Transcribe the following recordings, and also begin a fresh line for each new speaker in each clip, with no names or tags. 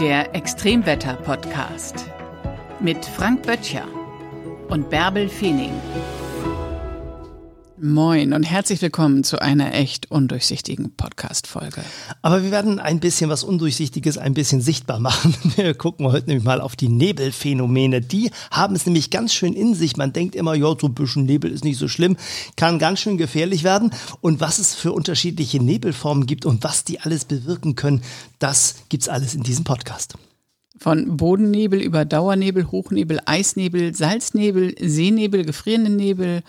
Der Extremwetter-Podcast mit Frank Böttcher und Bärbel Feening. Moin und herzlich willkommen zu einer echt undurchsichtigen Podcast-Folge.
Aber wir werden ein bisschen was Undurchsichtiges ein bisschen sichtbar machen. Wir gucken heute nämlich mal auf die Nebelphänomene. Die haben es nämlich ganz schön in sich. Man denkt immer, ja, so ein bisschen Nebel ist nicht so schlimm, kann ganz schön gefährlich werden. Und was es für unterschiedliche Nebelformen gibt und was die alles bewirken können, das gibt's alles in diesem Podcast.
Von Bodennebel über Dauernebel, Hochnebel, Eisnebel, Salznebel, Seenebel, gefrierenden Nebel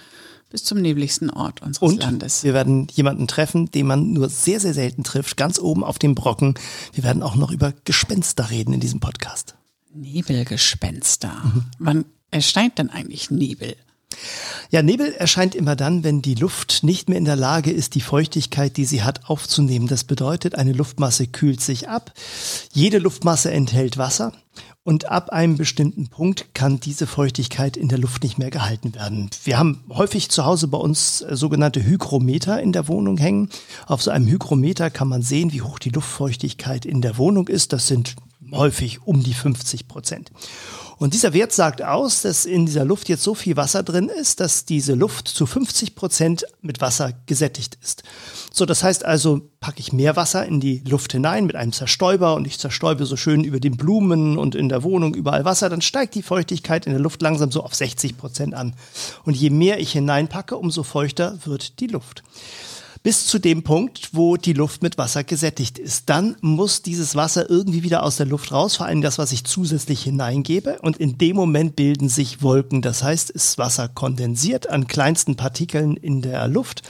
bis zum nebligsten Ort unseres
Und
Landes.
wir werden jemanden treffen, den man nur sehr, sehr selten trifft, ganz oben auf dem Brocken. Wir werden auch noch über Gespenster reden in diesem Podcast.
Nebelgespenster. Wann erscheint denn eigentlich Nebel?
Ja, Nebel erscheint immer dann, wenn die Luft nicht mehr in der Lage ist, die Feuchtigkeit, die sie hat, aufzunehmen. Das bedeutet, eine Luftmasse kühlt sich ab. Jede Luftmasse enthält Wasser. Und ab einem bestimmten Punkt kann diese Feuchtigkeit in der Luft nicht mehr gehalten werden. Wir haben häufig zu Hause bei uns äh, sogenannte Hygrometer in der Wohnung hängen. Auf so einem Hygrometer kann man sehen, wie hoch die Luftfeuchtigkeit in der Wohnung ist. Das sind häufig um die 50 Prozent. Und dieser Wert sagt aus, dass in dieser Luft jetzt so viel Wasser drin ist, dass diese Luft zu 50 Prozent mit Wasser gesättigt ist. So, das heißt also, packe ich mehr Wasser in die Luft hinein mit einem Zerstäuber und ich zerstäube so schön über den Blumen und in der Wohnung überall Wasser, dann steigt die Feuchtigkeit in der Luft langsam so auf 60 Prozent an. Und je mehr ich hineinpacke, umso feuchter wird die Luft bis zu dem Punkt, wo die Luft mit Wasser gesättigt ist. Dann muss dieses Wasser irgendwie wieder aus der Luft raus, vor allem das, was ich zusätzlich hineingebe. Und in dem Moment bilden sich Wolken. Das heißt, ist Wasser kondensiert an kleinsten Partikeln in der Luft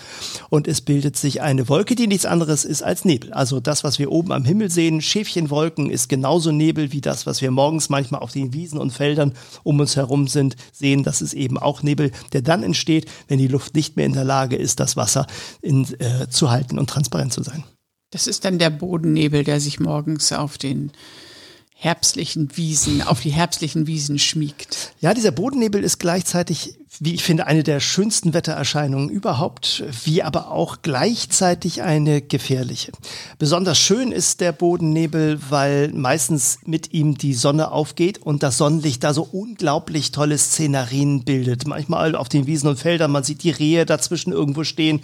und es bildet sich eine Wolke, die nichts anderes ist als Nebel. Also das, was wir oben am Himmel sehen, Schäfchenwolken, ist genauso Nebel wie das, was wir morgens manchmal auf den Wiesen und Feldern um uns herum sind, sehen. Das ist eben auch Nebel, der dann entsteht, wenn die Luft nicht mehr in der Lage ist, das Wasser in, äh, zu halten und transparent zu sein.
Das ist dann der Bodennebel, der sich morgens auf den herbstlichen Wiesen, auf die herbstlichen Wiesen schmiegt.
Ja, dieser Bodennebel ist gleichzeitig, wie ich finde, eine der schönsten Wettererscheinungen überhaupt, wie aber auch gleichzeitig eine gefährliche. Besonders schön ist der Bodennebel, weil meistens mit ihm die Sonne aufgeht und das Sonnenlicht da so unglaublich tolle Szenarien bildet. Manchmal auf den Wiesen und Feldern, man sieht die Rehe dazwischen irgendwo stehen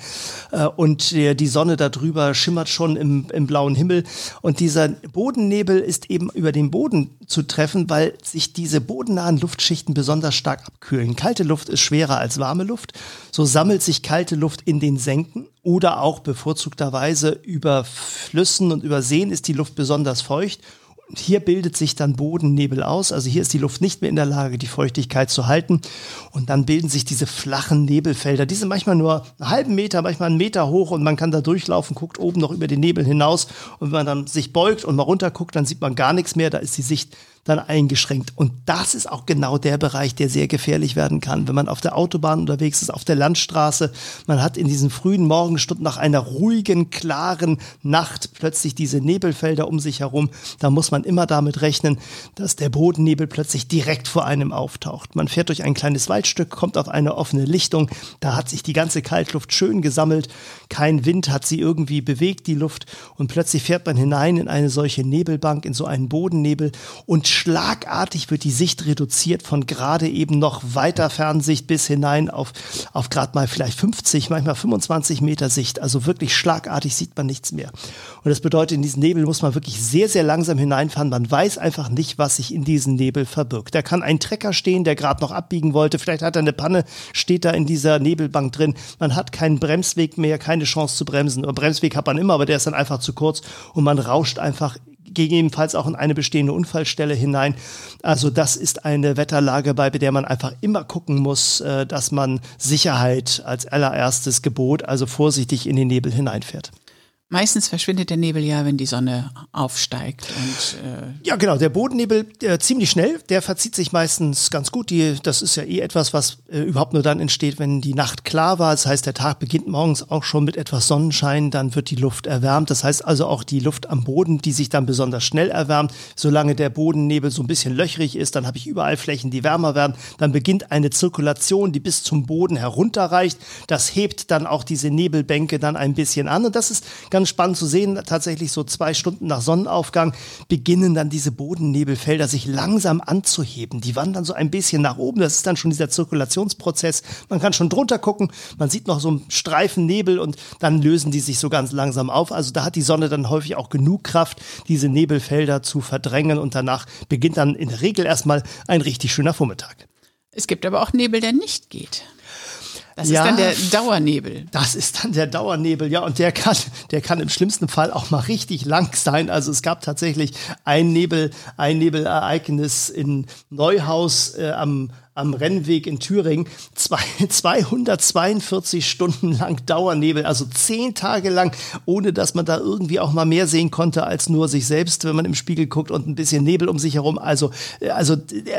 äh, und die, Sonne darüber schimmert schon im, im blauen Himmel. Und dieser Bodennebel ist eben über den Boden zu treffen, weil sich diese bodennahen Luftschichten besonders stark abkühlen. Kalte Luft ist schwerer als warme Luft. So sammelt sich kalte Luft in den Senken oder auch bevorzugterweise über Flüssen und über Seen ist die Luft besonders feucht. Und hier bildet sich dann Bodennebel aus. Also hier ist die Luft nicht mehr in der Lage, die Feuchtigkeit zu halten. Und dann bilden sich diese flachen Nebelfelder. Die sind manchmal nur einen halben Meter, manchmal einen Meter hoch und man kann da durchlaufen, guckt oben noch über den Nebel hinaus. Und wenn man dann sich beugt und mal runter guckt, dann sieht man gar nichts mehr. Da ist die Sicht dann eingeschränkt. Und das ist auch genau der Bereich, der sehr gefährlich werden kann. Wenn man auf der Autobahn unterwegs ist, auf der Landstraße, man hat in diesen frühen Morgenstunden nach einer ruhigen, klaren Nacht plötzlich diese Nebelfelder um sich herum, da muss man immer damit rechnen, dass der Bodennebel plötzlich direkt vor einem auftaucht. Man fährt durch ein kleines Waldstück, kommt auf eine offene Lichtung, da hat sich die ganze Kaltluft schön gesammelt, kein Wind hat sie irgendwie bewegt, die Luft, und plötzlich fährt man hinein in eine solche Nebelbank, in so einen Bodennebel und schlagartig wird die Sicht reduziert von gerade eben noch weiter Fernsicht bis hinein auf, auf gerade mal vielleicht 50, manchmal 25 Meter Sicht. Also wirklich schlagartig sieht man nichts mehr. Und das bedeutet, in diesen Nebel muss man wirklich sehr, sehr langsam hineinfahren. Man weiß einfach nicht, was sich in diesen Nebel verbirgt. Da kann ein Trecker stehen, der gerade noch abbiegen wollte. Vielleicht hat er eine Panne, steht da in dieser Nebelbank drin. Man hat keinen Bremsweg mehr, keine Chance zu bremsen. Bremsweg hat man immer, aber der ist dann einfach zu kurz und man rauscht einfach gegebenenfalls auch in eine bestehende Unfallstelle hinein. Also das ist eine Wetterlage, bei der man einfach immer gucken muss, äh, dass man Sicherheit als allererstes Gebot, also vorsichtig in den Nebel hineinfährt.
Meistens verschwindet der Nebel ja, wenn die Sonne aufsteigt. Und, äh
ja, genau. Der Bodennebel äh, ziemlich schnell. Der verzieht sich meistens ganz gut. Die, das ist ja eh etwas, was äh, überhaupt nur dann entsteht, wenn die Nacht klar war. Das heißt, der Tag beginnt morgens auch schon mit etwas Sonnenschein. Dann wird die Luft erwärmt. Das heißt also auch die Luft am Boden, die sich dann besonders schnell erwärmt. Solange der Bodennebel so ein bisschen löchrig ist, dann habe ich überall Flächen, die wärmer werden. Dann beginnt eine Zirkulation, die bis zum Boden herunterreicht. Das hebt dann auch diese Nebelbänke dann ein bisschen an. Und das ist ganz dann spannend zu sehen, tatsächlich so zwei Stunden nach Sonnenaufgang beginnen dann diese Bodennebelfelder sich langsam anzuheben. Die wandern so ein bisschen nach oben. Das ist dann schon dieser Zirkulationsprozess. Man kann schon drunter gucken. Man sieht noch so einen Streifen Nebel und dann lösen die sich so ganz langsam auf. Also da hat die Sonne dann häufig auch genug Kraft, diese Nebelfelder zu verdrängen und danach beginnt dann in der Regel erstmal ein richtig schöner Vormittag.
Es gibt aber auch Nebel, der nicht geht. Das ja, ist dann der Dauernebel.
Das ist dann der Dauernebel, ja. Und der kann, der kann im schlimmsten Fall auch mal richtig lang sein. Also es gab tatsächlich ein Nebel, ein Nebelereignis in Neuhaus äh, am am Rennweg in Thüringen zwei, 242 Stunden lang Dauernebel, also zehn Tage lang, ohne dass man da irgendwie auch mal mehr sehen konnte als nur sich selbst, wenn man im Spiegel guckt und ein bisschen Nebel um sich herum. Also, also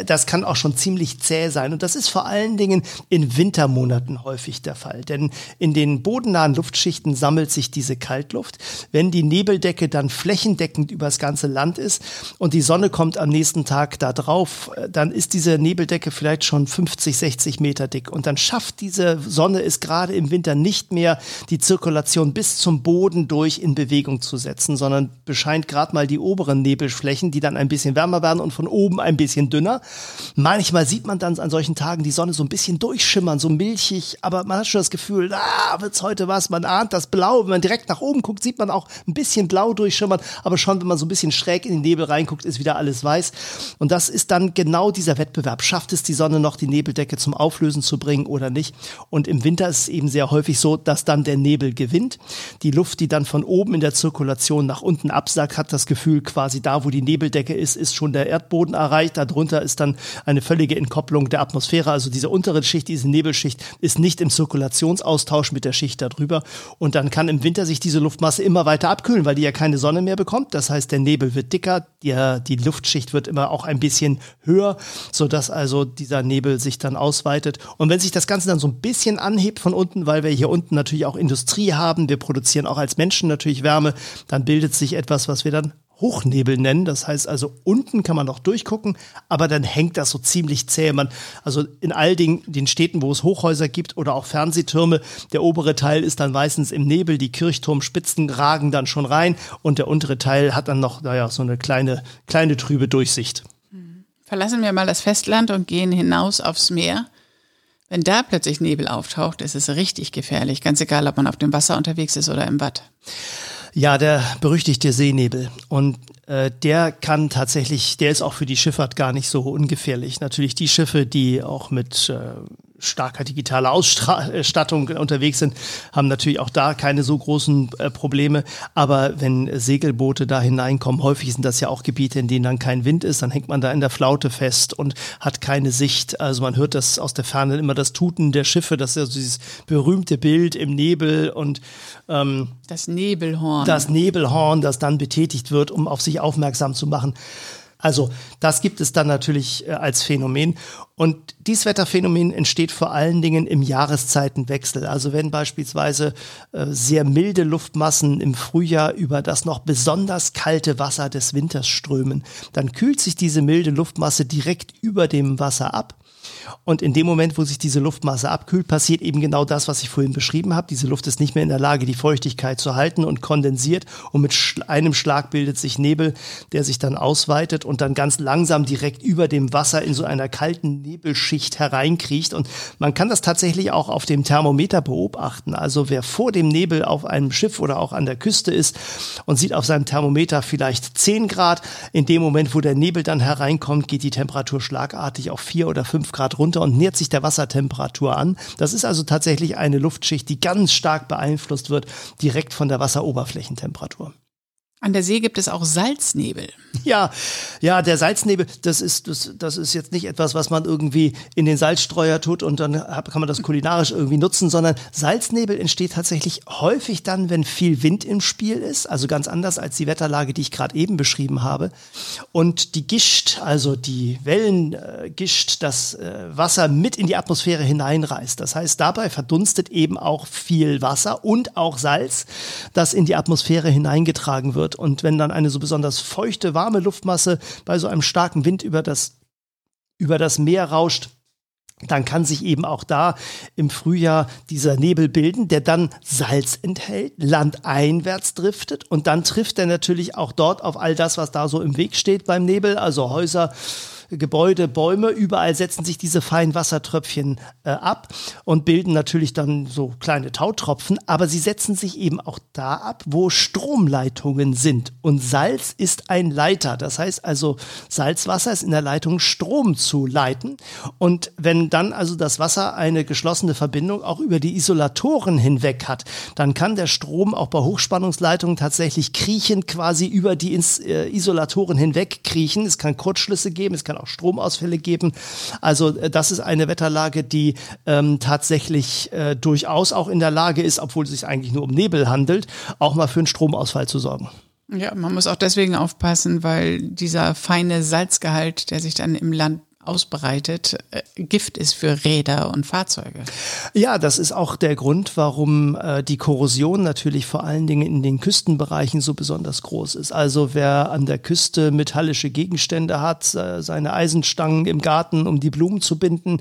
das kann auch schon ziemlich zäh sein. Und das ist vor allen Dingen in Wintermonaten häufig der Fall. Denn in den bodennahen Luftschichten sammelt sich diese Kaltluft. Wenn die Nebeldecke dann flächendeckend übers ganze Land ist und die Sonne kommt am nächsten Tag da drauf, dann ist diese Nebeldecke vielleicht schon 50, 60 Meter dick. Und dann schafft diese Sonne es gerade im Winter nicht mehr, die Zirkulation bis zum Boden durch in Bewegung zu setzen, sondern bescheint gerade mal die oberen Nebelflächen, die dann ein bisschen wärmer werden und von oben ein bisschen dünner. Manchmal sieht man dann an solchen Tagen die Sonne so ein bisschen durchschimmern, so milchig, aber man hat schon das Gefühl, da wird's heute was. Man ahnt das Blau. Wenn man direkt nach oben guckt, sieht man auch ein bisschen blau durchschimmern, aber schon, wenn man so ein bisschen schräg in den Nebel reinguckt, ist wieder alles weiß. Und das ist dann genau dieser Wettbewerb. Schafft es die Sonne Sonne noch die Nebeldecke zum Auflösen zu bringen oder nicht. Und im Winter ist es eben sehr häufig so, dass dann der Nebel gewinnt. Die Luft, die dann von oben in der Zirkulation nach unten absackt, hat das Gefühl, quasi da, wo die Nebeldecke ist, ist schon der Erdboden erreicht. Darunter ist dann eine völlige Entkopplung der Atmosphäre. Also diese untere Schicht, diese Nebelschicht ist nicht im Zirkulationsaustausch mit der Schicht darüber. Und dann kann im Winter sich diese Luftmasse immer weiter abkühlen, weil die ja keine Sonne mehr bekommt. Das heißt, der Nebel wird dicker, die, die Luftschicht wird immer auch ein bisschen höher, sodass also dieser Nebel sich dann ausweitet. Und wenn sich das Ganze dann so ein bisschen anhebt von unten, weil wir hier unten natürlich auch Industrie haben, wir produzieren auch als Menschen natürlich Wärme, dann bildet sich etwas, was wir dann Hochnebel nennen. Das heißt also, unten kann man noch durchgucken, aber dann hängt das so ziemlich zäh. Man, also in all den, den Städten, wo es Hochhäuser gibt oder auch Fernsehtürme, der obere Teil ist dann meistens im Nebel, die Kirchturmspitzen ragen dann schon rein und der untere Teil hat dann noch, naja, so eine kleine, kleine trübe Durchsicht.
Verlassen wir mal das Festland und gehen hinaus aufs Meer. Wenn da plötzlich Nebel auftaucht, ist es richtig gefährlich, ganz egal, ob man auf dem Wasser unterwegs ist oder im Watt.
Ja, der berüchtigte Seenebel. Und äh, der kann tatsächlich, der ist auch für die Schifffahrt gar nicht so ungefährlich. Natürlich die Schiffe, die auch mit äh, starker digitaler Ausstattung unterwegs sind, haben natürlich auch da keine so großen äh, Probleme. Aber wenn Segelboote da hineinkommen, häufig sind das ja auch Gebiete, in denen dann kein Wind ist, dann hängt man da in der Flaute fest und hat keine Sicht. Also man hört das aus der Ferne immer das Tuten der Schiffe, das ist ja so dieses berühmte Bild im Nebel und
ähm, das Nebelhorn.
Das Nebelhorn, das dann betätigt wird, um auf sich aufmerksam zu machen. Also das gibt es dann natürlich äh, als Phänomen. Und dieses Wetterphänomen entsteht vor allen Dingen im Jahreszeitenwechsel. Also wenn beispielsweise äh, sehr milde Luftmassen im Frühjahr über das noch besonders kalte Wasser des Winters strömen, dann kühlt sich diese milde Luftmasse direkt über dem Wasser ab und in dem Moment, wo sich diese Luftmasse abkühlt, passiert eben genau das, was ich vorhin beschrieben habe. Diese Luft ist nicht mehr in der Lage, die Feuchtigkeit zu halten und kondensiert. Und mit einem Schlag bildet sich Nebel, der sich dann ausweitet und dann ganz langsam direkt über dem Wasser in so einer kalten Nebelschicht hereinkriecht. Und man kann das tatsächlich auch auf dem Thermometer beobachten. Also wer vor dem Nebel auf einem Schiff oder auch an der Küste ist und sieht auf seinem Thermometer vielleicht 10 Grad, in dem Moment, wo der Nebel dann hereinkommt, geht die Temperatur schlagartig auf 4 oder 5 Grad runter und nähert sich der Wassertemperatur an. Das ist also tatsächlich eine Luftschicht, die ganz stark beeinflusst wird direkt von der Wasseroberflächentemperatur.
An der See gibt es auch Salznebel.
Ja, ja, der Salznebel, das ist, das, das ist jetzt nicht etwas, was man irgendwie in den Salzstreuer tut und dann kann man das kulinarisch irgendwie nutzen, sondern Salznebel entsteht tatsächlich häufig dann, wenn viel Wind im Spiel ist, also ganz anders als die Wetterlage, die ich gerade eben beschrieben habe. Und die Gischt, also die Wellengischt, das äh, Wasser mit in die Atmosphäre hineinreißt. Das heißt, dabei verdunstet eben auch viel Wasser und auch Salz, das in die Atmosphäre hineingetragen wird. Und wenn dann eine so besonders feuchte, warme Luftmasse bei so einem starken Wind über das, über das Meer rauscht, dann kann sich eben auch da im Frühjahr dieser Nebel bilden, der dann Salz enthält, landeinwärts driftet und dann trifft er natürlich auch dort auf all das, was da so im Weg steht beim Nebel, also Häuser, Gebäude, Bäume, überall setzen sich diese feinen Wassertröpfchen äh, ab und bilden natürlich dann so kleine Tautropfen, aber sie setzen sich eben auch da ab, wo Stromleitungen sind. Und Salz ist ein Leiter. Das heißt also, Salzwasser ist in der Leitung Strom zu leiten. Und wenn dann also das Wasser eine geschlossene Verbindung auch über die Isolatoren hinweg hat, dann kann der Strom auch bei Hochspannungsleitungen tatsächlich kriechen, quasi über die äh, Isolatoren hinweg kriechen. Es kann Kurzschlüsse geben, es kann auch auch Stromausfälle geben. Also äh, das ist eine Wetterlage, die ähm, tatsächlich äh, durchaus auch in der Lage ist, obwohl es sich eigentlich nur um Nebel handelt, auch mal für einen Stromausfall zu sorgen.
Ja, man muss auch deswegen aufpassen, weil dieser feine Salzgehalt, der sich dann im Land ausbreitet, äh, Gift ist für Räder und Fahrzeuge.
Ja, das ist auch der Grund, warum äh, die Korrosion natürlich vor allen Dingen in den Küstenbereichen so besonders groß ist. Also wer an der Küste metallische Gegenstände hat, äh, seine Eisenstangen im Garten, um die Blumen zu binden,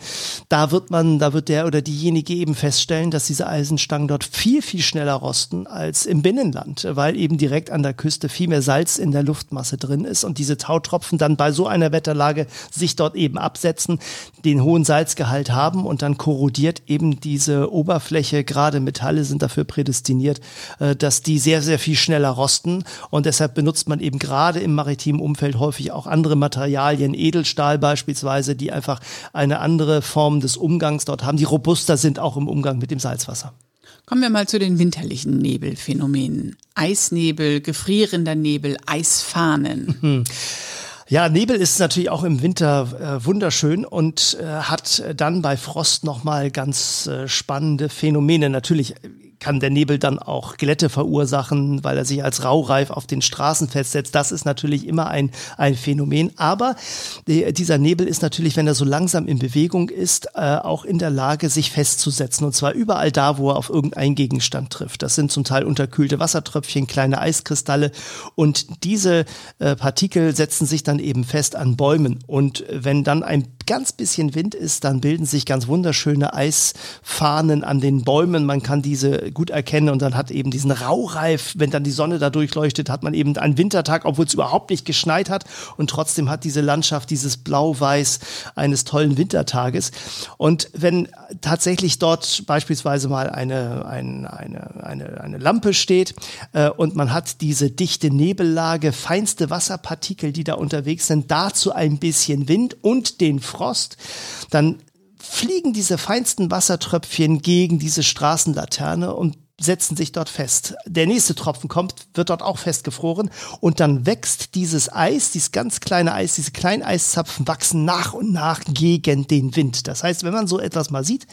da wird man, da wird der oder diejenige eben feststellen, dass diese Eisenstangen dort viel, viel schneller rosten als im Binnenland, weil eben direkt an der Küste viel mehr Salz in der Luftmasse drin ist und diese Tautropfen dann bei so einer Wetterlage sich dort eben eben absetzen, den hohen Salzgehalt haben und dann korrodiert eben diese Oberfläche, gerade Metalle sind dafür prädestiniert, äh, dass die sehr, sehr viel schneller rosten und deshalb benutzt man eben gerade im maritimen Umfeld häufig auch andere Materialien, Edelstahl beispielsweise, die einfach eine andere Form des Umgangs dort haben, die robuster sind auch im Umgang mit dem Salzwasser.
Kommen wir mal zu den winterlichen Nebelphänomenen. Eisnebel, gefrierender Nebel, Eisfahnen.
Ja, Nebel ist natürlich auch im Winter äh, wunderschön und äh, hat dann bei Frost nochmal ganz äh, spannende Phänomene. Natürlich kann der Nebel dann auch Glätte verursachen, weil er sich als Raureif auf den Straßen festsetzt. Das ist natürlich immer ein, ein Phänomen. Aber die, dieser Nebel ist natürlich, wenn er so langsam in Bewegung ist, äh, auch in der Lage, sich festzusetzen. Und zwar überall da, wo er auf irgendeinen Gegenstand trifft. Das sind zum Teil unterkühlte Wassertröpfchen, kleine Eiskristalle. Und diese äh, Partikel setzen sich dann eben fest an Bäumen. Und wenn dann ein ganz bisschen Wind ist, dann bilden sich ganz wunderschöne Eisfahnen an den Bäumen. Man kann diese gut erkennen und dann hat eben diesen Raureif, wenn dann die Sonne da durchleuchtet, hat man eben einen Wintertag, obwohl es überhaupt nicht geschneit hat und trotzdem hat diese Landschaft dieses Blau-Weiß eines tollen Wintertages. Und wenn tatsächlich dort beispielsweise mal eine, eine, eine, eine, eine Lampe steht äh, und man hat diese dichte Nebellage, feinste Wasserpartikel, die da unterwegs sind, dazu ein bisschen Wind und den Frost, dann fliegen diese feinsten Wassertröpfchen gegen diese Straßenlaterne und setzen sich dort fest. Der nächste Tropfen kommt, wird dort auch festgefroren und dann wächst dieses Eis, dieses ganz kleine Eis, diese kleinen Eiszapfen wachsen nach und nach gegen den Wind. Das heißt, wenn man so etwas mal sieht,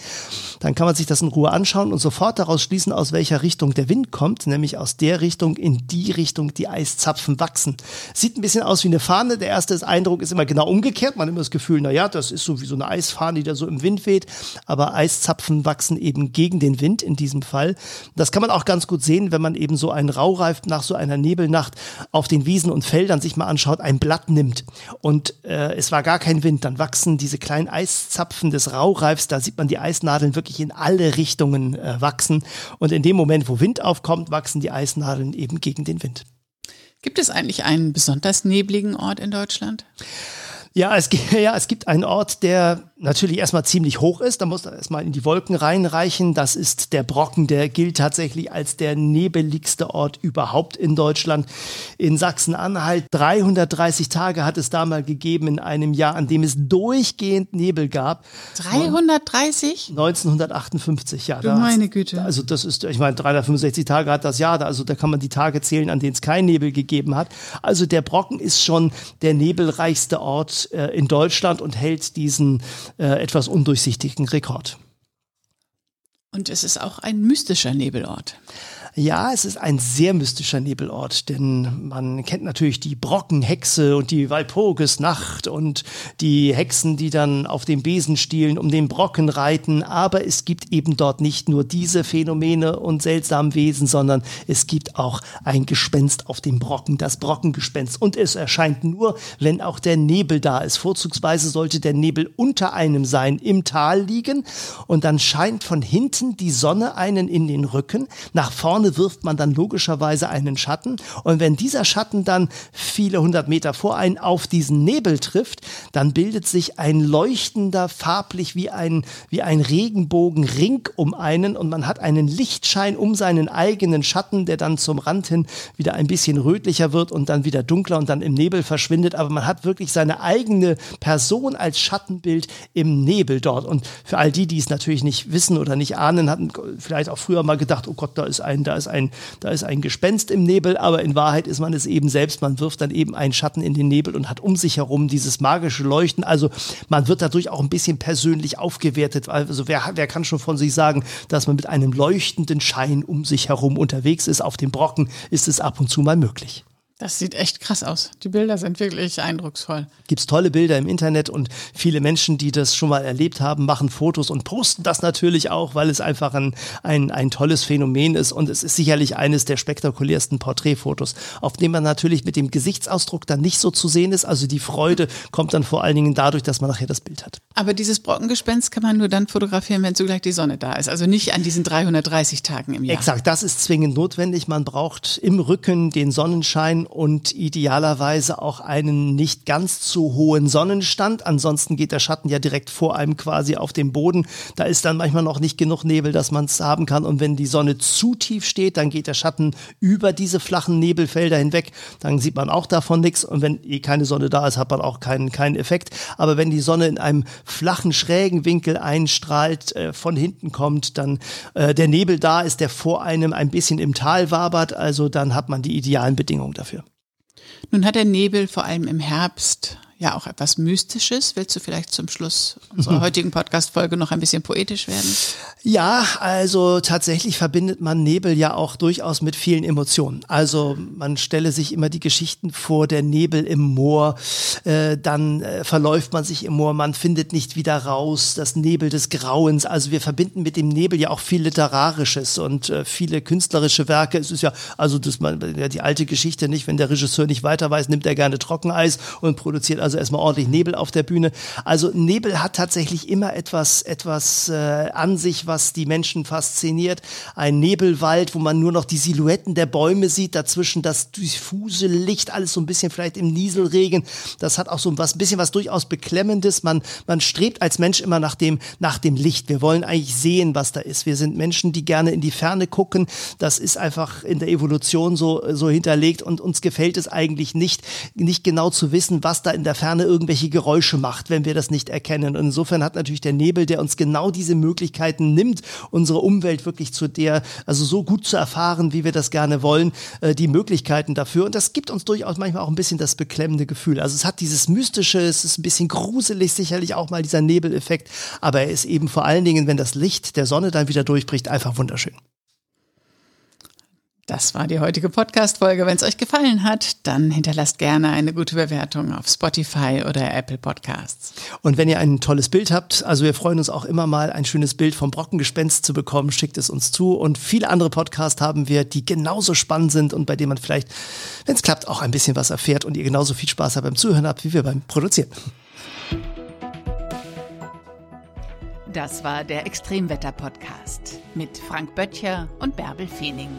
dann kann man sich das in Ruhe anschauen und sofort daraus schließen, aus welcher Richtung der Wind kommt, nämlich aus der Richtung, in die Richtung die Eiszapfen wachsen. Sieht ein bisschen aus wie eine Fahne. Der erste Eindruck ist immer genau umgekehrt. Man hat immer das Gefühl, na ja, das ist so wie so eine Eisfahne, die da so im Wind weht. Aber Eiszapfen wachsen eben gegen den Wind in diesem Fall. Das kann man auch ganz gut sehen, wenn man eben so einen Raureif nach so einer Nebelnacht auf den Wiesen und Feldern sich mal anschaut, ein Blatt nimmt und äh, es war gar kein Wind, dann wachsen diese kleinen Eiszapfen des Raureifs, da sieht man die Eisnadeln wirklich in alle Richtungen äh, wachsen und in dem Moment, wo Wind aufkommt, wachsen die Eisnadeln eben gegen den Wind.
Gibt es eigentlich einen besonders nebligen Ort in Deutschland?
Ja, es, ja, es gibt einen Ort, der natürlich erstmal ziemlich hoch ist. Da muss er erstmal in die Wolken reinreichen. Das ist der Brocken, der gilt tatsächlich als der nebeligste Ort überhaupt in Deutschland. In Sachsen-Anhalt 330 Tage hat es da mal gegeben in einem Jahr, an dem es durchgehend Nebel gab.
330?
1958, ja.
Du meine Güte.
Also das ist, ich meine, 365 Tage hat das Jahr, also da kann man die Tage zählen, an denen es kein Nebel gegeben hat. Also der Brocken ist schon der nebelreichste Ort äh, in Deutschland und hält diesen äh, etwas undurchsichtigen Rekord.
Und es ist auch ein mystischer Nebelort.
Ja, es ist ein sehr mystischer Nebelort, denn man kennt natürlich die Brockenhexe und die Walpurgisnacht und die Hexen, die dann auf dem Besenstielen um den Brocken reiten, aber es gibt eben dort nicht nur diese Phänomene und seltsamen Wesen, sondern es gibt auch ein Gespenst auf dem Brocken, das Brockengespenst. Und es erscheint nur, wenn auch der Nebel da ist. Vorzugsweise sollte der Nebel unter einem sein, im Tal liegen. Und dann scheint von hinten die Sonne einen in den Rücken, nach vorne wirft man dann logischerweise einen Schatten. Und wenn dieser Schatten dann viele hundert Meter vor einen auf diesen Nebel trifft, dann bildet sich ein leuchtender, farblich wie ein, wie ein Regenbogenring um einen und man hat einen Lichtschein um seinen eigenen Schatten, der dann zum Rand hin wieder ein bisschen rötlicher wird und dann wieder dunkler und dann im Nebel verschwindet. Aber man hat wirklich seine eigene Person als Schattenbild im Nebel dort. Und für all die, die es natürlich nicht wissen oder nicht ahnen, hatten vielleicht auch früher mal gedacht, oh Gott, da ist ein, da ist ein, da ist ein Gespenst im Nebel, aber in Wahrheit ist man es eben selbst. Man wirft dann eben einen Schatten in den Nebel und hat um sich herum dieses magische Leuchten. Also man wird dadurch auch ein bisschen persönlich aufgewertet. Also wer, wer kann schon von sich sagen, dass man mit einem leuchtenden Schein um sich herum unterwegs ist? Auf dem Brocken ist es ab und zu mal möglich.
Das sieht echt krass aus. Die Bilder sind wirklich eindrucksvoll.
Gibt's tolle Bilder im Internet und viele Menschen, die das schon mal erlebt haben, machen Fotos und posten das natürlich auch, weil es einfach ein, ein, ein tolles Phänomen ist und es ist sicherlich eines der spektakulärsten Porträtfotos, auf dem man natürlich mit dem Gesichtsausdruck dann nicht so zu sehen ist. Also die Freude kommt dann vor allen Dingen dadurch, dass man nachher das Bild hat.
Aber dieses Brockengespenst kann man nur dann fotografieren, wenn zugleich die Sonne da ist. Also nicht an diesen 330 Tagen im Jahr.
Exakt, das ist zwingend notwendig. Man braucht im Rücken den Sonnenschein und idealerweise auch einen nicht ganz zu hohen Sonnenstand. Ansonsten geht der Schatten ja direkt vor einem quasi auf dem Boden. Da ist dann manchmal noch nicht genug Nebel, dass man es haben kann. Und wenn die Sonne zu tief steht, dann geht der Schatten über diese flachen Nebelfelder hinweg. Dann sieht man auch davon nichts. Und wenn eh keine Sonne da ist, hat man auch keinen, keinen Effekt. Aber wenn die Sonne in einem flachen, schrägen Winkel einstrahlt, äh, von hinten kommt, dann äh, der Nebel da ist, der vor einem ein bisschen im Tal wabert, also dann hat man die idealen Bedingungen dafür.
Nun hat der Nebel vor allem im Herbst ja auch etwas Mystisches. Willst du vielleicht zum Schluss unserer heutigen Podcast-Folge noch ein bisschen poetisch werden?
Ja, also tatsächlich verbindet man Nebel ja auch durchaus mit vielen Emotionen. Also man stelle sich immer die Geschichten vor, der Nebel im Moor, äh, dann äh, verläuft man sich im Moor, man findet nicht wieder raus, das Nebel des Grauens. Also wir verbinden mit dem Nebel ja auch viel Literarisches und äh, viele künstlerische Werke. Es ist ja, also das man, ja, die alte Geschichte nicht, wenn der Regisseur nicht weiter weiß, nimmt er gerne Trockeneis und produziert also erstmal ordentlich Nebel auf der Bühne. Also Nebel hat tatsächlich immer etwas, etwas äh, an sich, was die Menschen fasziniert. Ein Nebelwald, wo man nur noch die Silhouetten der Bäume sieht, dazwischen das diffuse Licht, alles so ein bisschen vielleicht im Nieselregen. Das hat auch so ein bisschen was durchaus Beklemmendes. Man, man strebt als Mensch immer nach dem, nach dem Licht. Wir wollen eigentlich sehen, was da ist. Wir sind Menschen, die gerne in die Ferne gucken. Das ist einfach in der Evolution so, so hinterlegt und uns gefällt es eigentlich nicht, nicht genau zu wissen, was da in der Ferne irgendwelche Geräusche macht, wenn wir das nicht erkennen. Und insofern hat natürlich der Nebel, der uns genau diese Möglichkeiten nimmt, unsere Umwelt wirklich zu der, also so gut zu erfahren, wie wir das gerne wollen, äh, die Möglichkeiten dafür. Und das gibt uns durchaus manchmal auch ein bisschen das beklemmende Gefühl. Also es hat dieses Mystische, es ist ein bisschen gruselig, sicherlich auch mal dieser Nebeleffekt, aber er ist eben vor allen Dingen, wenn das Licht der Sonne dann wieder durchbricht, einfach wunderschön.
Das war die heutige Podcast-Folge. Wenn es euch gefallen hat, dann hinterlasst gerne eine gute Bewertung auf Spotify oder Apple Podcasts.
Und wenn ihr ein tolles Bild habt, also wir freuen uns auch immer mal, ein schönes Bild vom Brockengespenst zu bekommen, schickt es uns zu. Und viele andere Podcasts haben wir, die genauso spannend sind und bei denen man vielleicht, wenn es klappt, auch ein bisschen was erfährt und ihr genauso viel Spaß habt beim Zuhören habt, wie wir beim Produzieren.
Das war der Extremwetter-Podcast mit Frank Böttcher und Bärbel Feening.